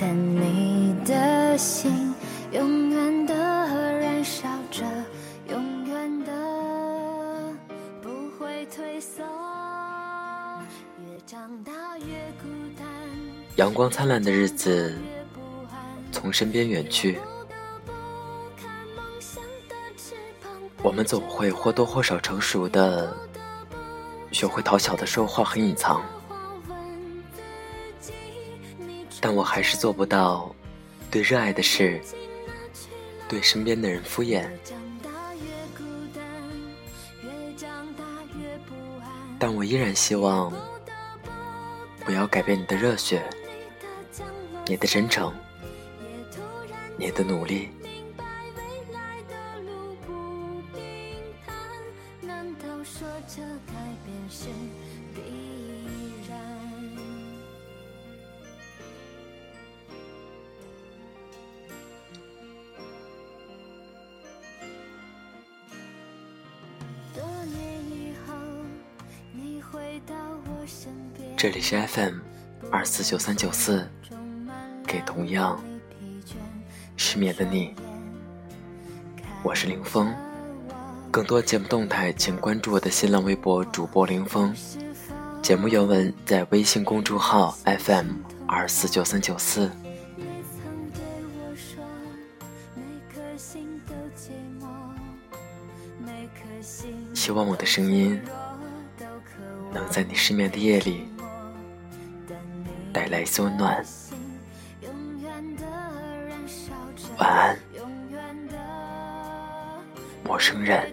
但你的心永远的燃烧着，永远的不会退缩。越长大越孤单，阳光灿烂的日子从身边远去，我们总会或多或少成熟的。学会讨巧的说话和隐藏，但我还是做不到对热爱的事、对身边的人敷衍。但我依然希望，不要改变你的热血、你的真诚、你的努力。这这里是 FM 二四九三九四，给同样失眠的你，我是林峰。更多节目动态，请关注我的新浪微博主播林峰。节目原文在微信公众号 FM 二四九三九四。希望我的声音能在你失眠的夜里。带来一温暖，晚安，陌生人。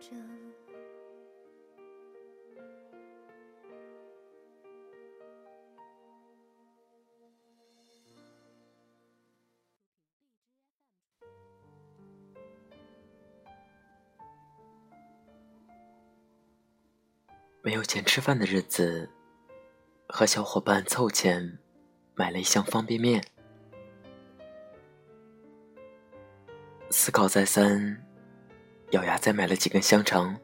着。没有钱吃饭的日子，和小伙伴凑钱买了一箱方便面。思考再三，咬牙再买了几根香肠。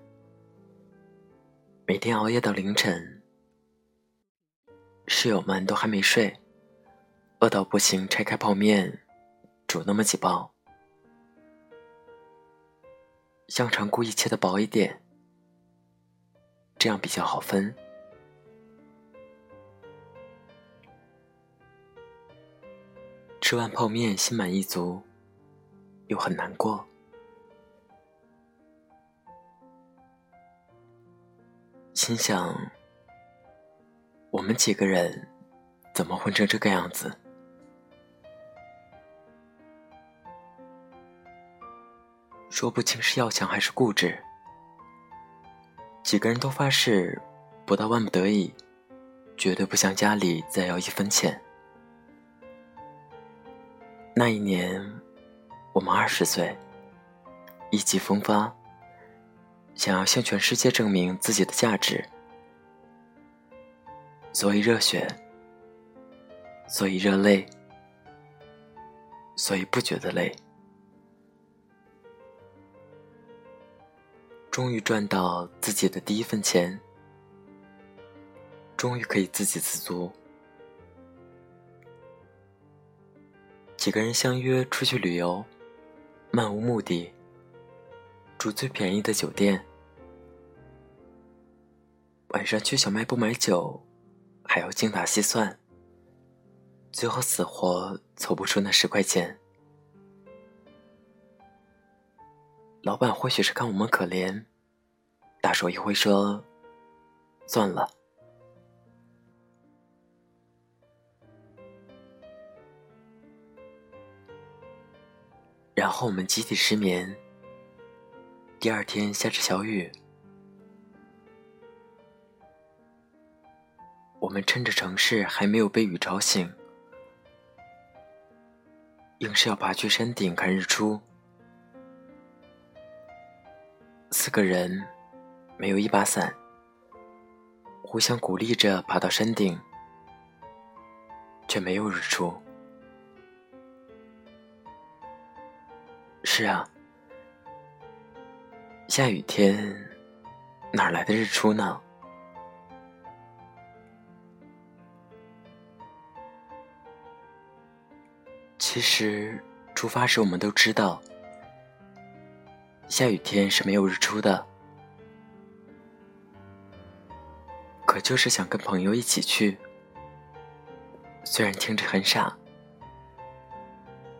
每天熬夜到凌晨，室友们都还没睡，饿到不行，拆开泡面煮那么几包。香肠故意切的薄一点。这样比较好分。吃完泡面，心满意足，又很难过。心想：我们几个人怎么混成这个样子？说不清是要强还是固执。几个人都发誓，不到万不得已，绝对不向家里再要一分钱。那一年，我们二十岁，意气风发，想要向全世界证明自己的价值，所以热血，所以热泪，所以不觉得累。终于赚到自己的第一份钱，终于可以自给自足。几个人相约出去旅游，漫无目的，住最便宜的酒店，晚上去小卖部买酒，还要精打细算，最后死活凑不出那十块钱。老板或许是看我们可怜，大手一挥说：“算了。”然后我们集体失眠。第二天下着小雨，我们趁着城市还没有被雨吵醒，硬是要爬去山顶看日出。四个人，没有一把伞，互相鼓励着爬到山顶，却没有日出。是啊，下雨天哪来的日出呢？其实出发时我们都知道。下雨天是没有日出的，可就是想跟朋友一起去。虽然听着很傻，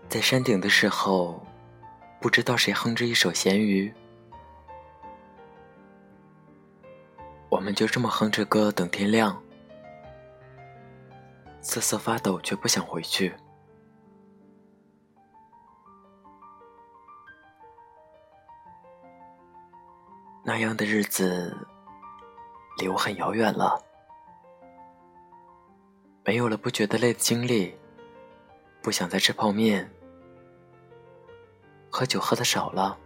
在山顶的时候，不知道谁哼着一首咸鱼，我们就这么哼着歌等天亮，瑟瑟发抖，却不想回去。那样的日子离我很遥远了，没有了不觉得累的经历，不想再吃泡面，喝酒喝的少了，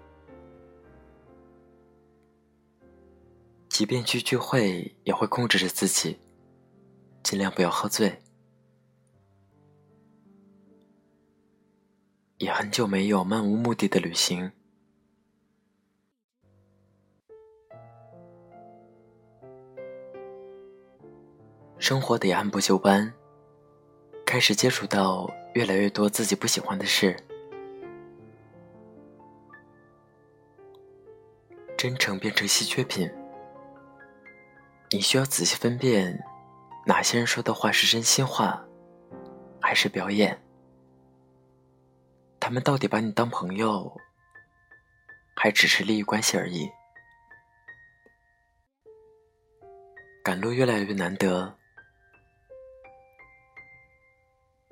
即便去聚会也会控制着自己，尽量不要喝醉，也很久没有漫无目的的旅行。生活得按部就班，开始接触到越来越多自己不喜欢的事。真诚变成稀缺品，你需要仔细分辨，哪些人说的话是真心话，还是表演？他们到底把你当朋友，还只是利益关系而已？赶路越来越难得。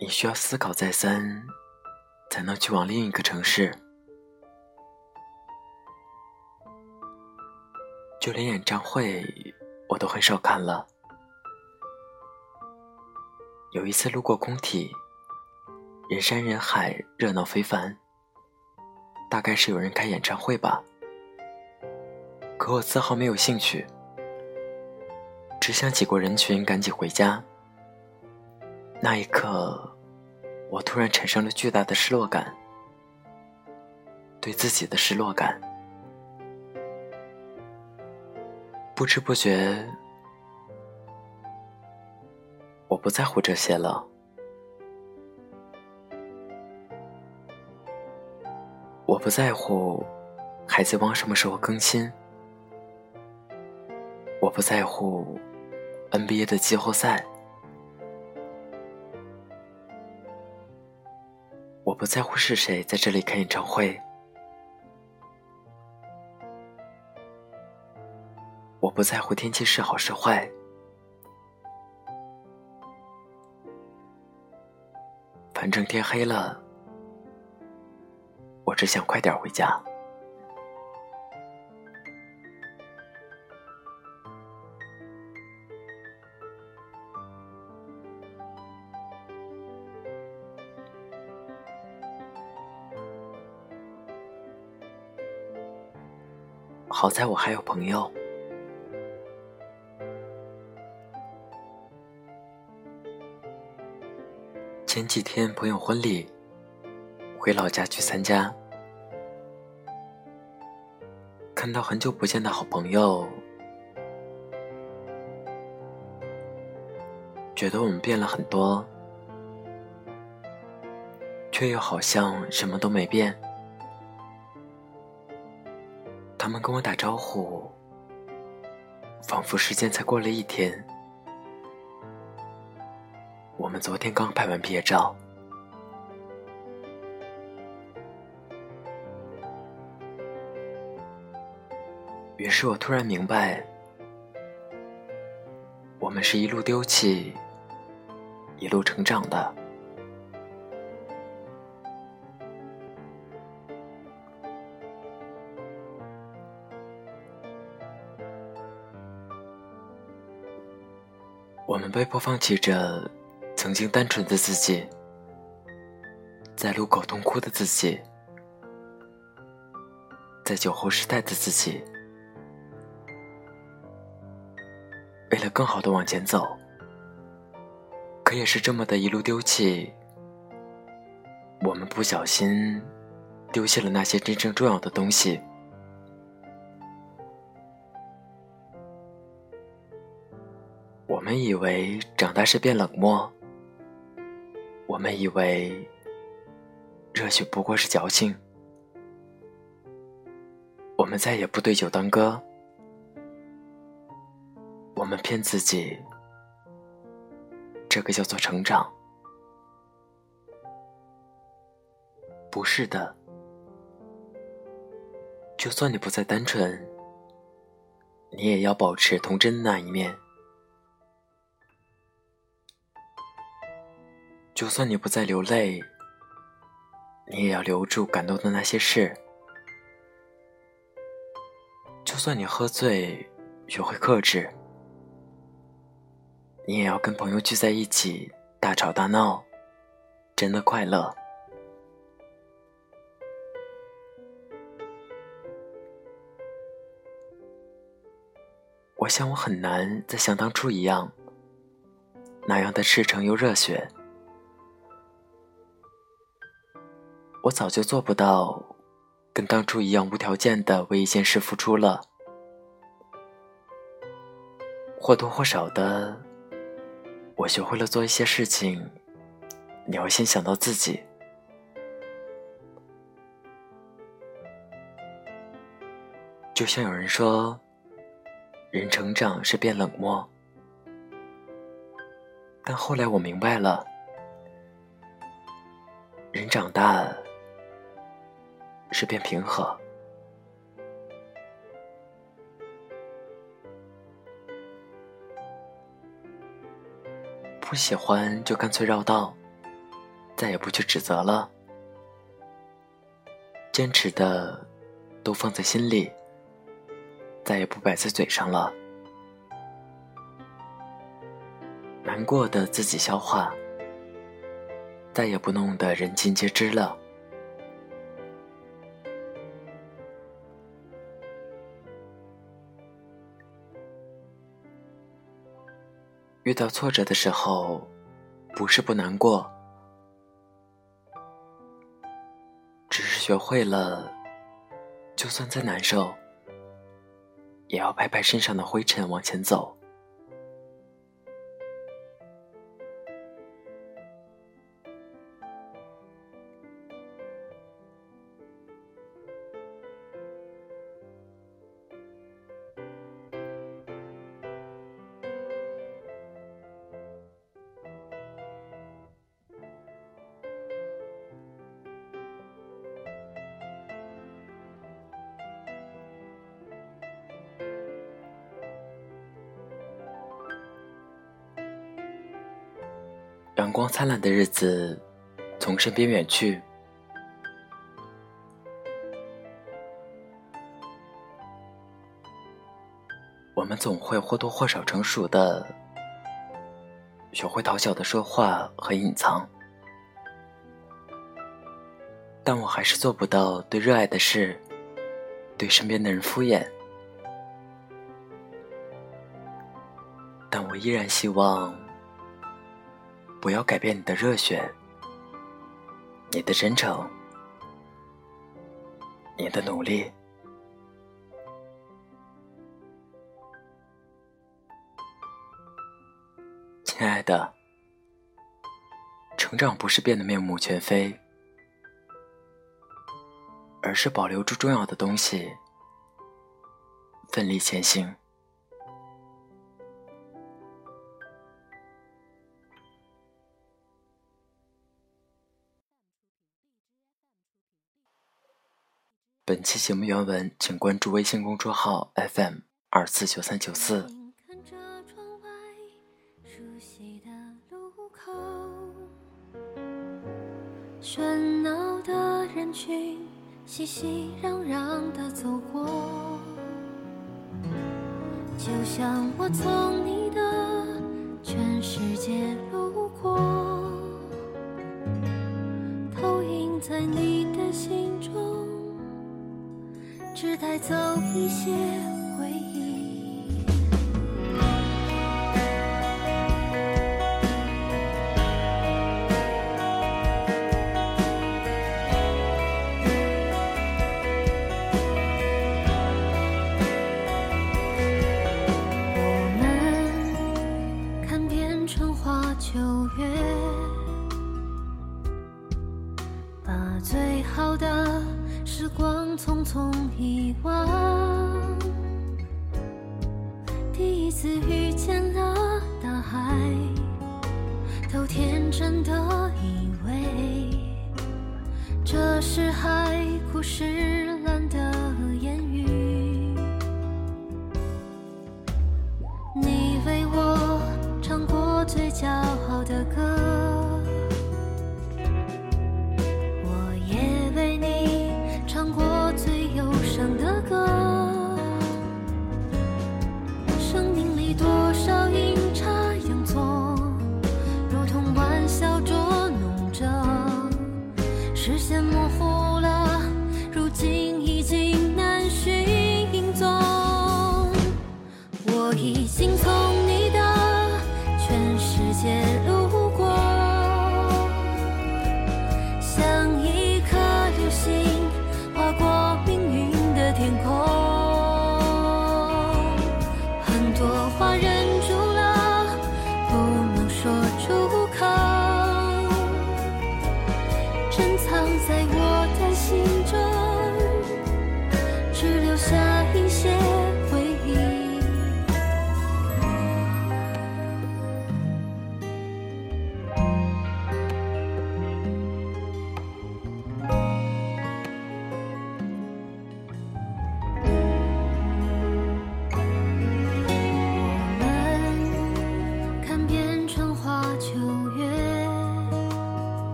你需要思考再三，才能去往另一个城市。就连演唱会，我都很少看了。有一次路过工体，人山人海，热闹非凡。大概是有人开演唱会吧。可我丝毫没有兴趣，只想挤过人群，赶紧回家。那一刻。我突然产生了巨大的失落感，对自己的失落感。不知不觉，我不在乎这些了。我不在乎《海贼王》什么时候更新，我不在乎 NBA 的季后赛。我不在乎是谁在这里开演唱会，我不在乎天气是好是坏。反正天黑了我只想快点回家。好在我还有朋友。前几天朋友婚礼，回老家去参加，看到很久不见的好朋友，觉得我们变了很多，却又好像什么都没变。他们跟我打招呼，仿佛时间才过了一天。我们昨天刚拍完毕业照，于是我突然明白，我们是一路丢弃，一路成长的。我们被迫放弃着。曾经单纯的自己，在路口痛哭的自己，在酒后失态的自己，为了更好的往前走，可也是这么的一路丢弃，我们不小心丢弃了那些真正重要的东西。我们以为长大是变冷漠。我们以为热血不过是矫情，我们再也不对酒当歌，我们骗自己，这个叫做成长。不是的，就算你不再单纯，你也要保持童真那一面。就算你不再流泪，你也要留住感动的那些事。就算你喝醉，学会克制，你也要跟朋友聚在一起大吵大闹，真的快乐。我想我很难再像当初一样，那样的赤诚又热血。我早就做不到跟当初一样无条件的为一件事付出了，或多或少的，我学会了做一些事情，你要先想到自己。就像有人说，人成长是变冷漠，但后来我明白了，人长大。是变平和，不喜欢就干脆绕道，再也不去指责了。坚持的都放在心里，再也不摆在嘴上了。难过的自己消化，再也不弄得人尽皆知了。遇到挫折的时候，不是不难过，只是学会了，就算再难受，也要拍拍身上的灰尘往前走。阳光灿烂的日子从身边远去。我们总会或多或少成熟的学会讨巧的说话和隐藏。但我还是做不到对热爱的事对身边的人敷衍。但我依然希望不要改变你的热血，你的真诚，你的努力。亲爱的，成长不是变得面目全非，而是保留住重要的东西，奋力前行。本期节目原文，请关注微信公众号 FM 二四九三九四。喧闹的人群，熙熙攘攘的走过，就像我从你的全世界路过，投影在你的心，只带走一些回忆。我们看遍春花秋月把最好的时光匆匆遗忘，第一次遇见了大海，都天真的以为这是海枯石烂。